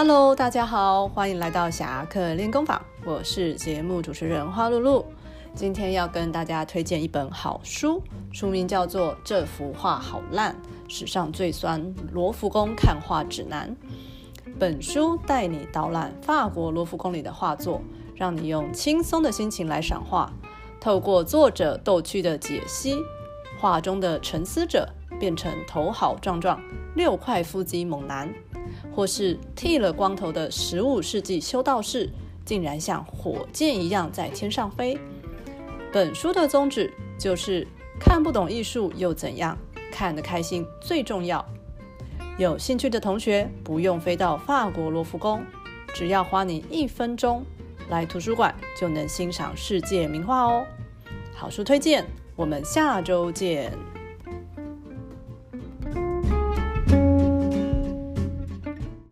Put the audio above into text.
Hello，大家好，欢迎来到侠客练功坊，我是节目主持人花露露。今天要跟大家推荐一本好书，书名叫做《这幅画好烂：史上最酸罗浮宫看画指南》。本书带你导览法国罗浮宫里的画作，让你用轻松的心情来赏画。透过作者逗趣的解析，画中的沉思者变成头好壮壮、六块腹肌猛男，或是剃了光头的十五世纪修道士，竟然像火箭一样在天上飞。本书的宗旨就是看不懂艺术又怎样，看得开心最重要。有兴趣的同学不用飞到法国罗浮宫，只要花你一分钟。来图书馆就能欣赏世界名画哦！好书推荐，我们下周见。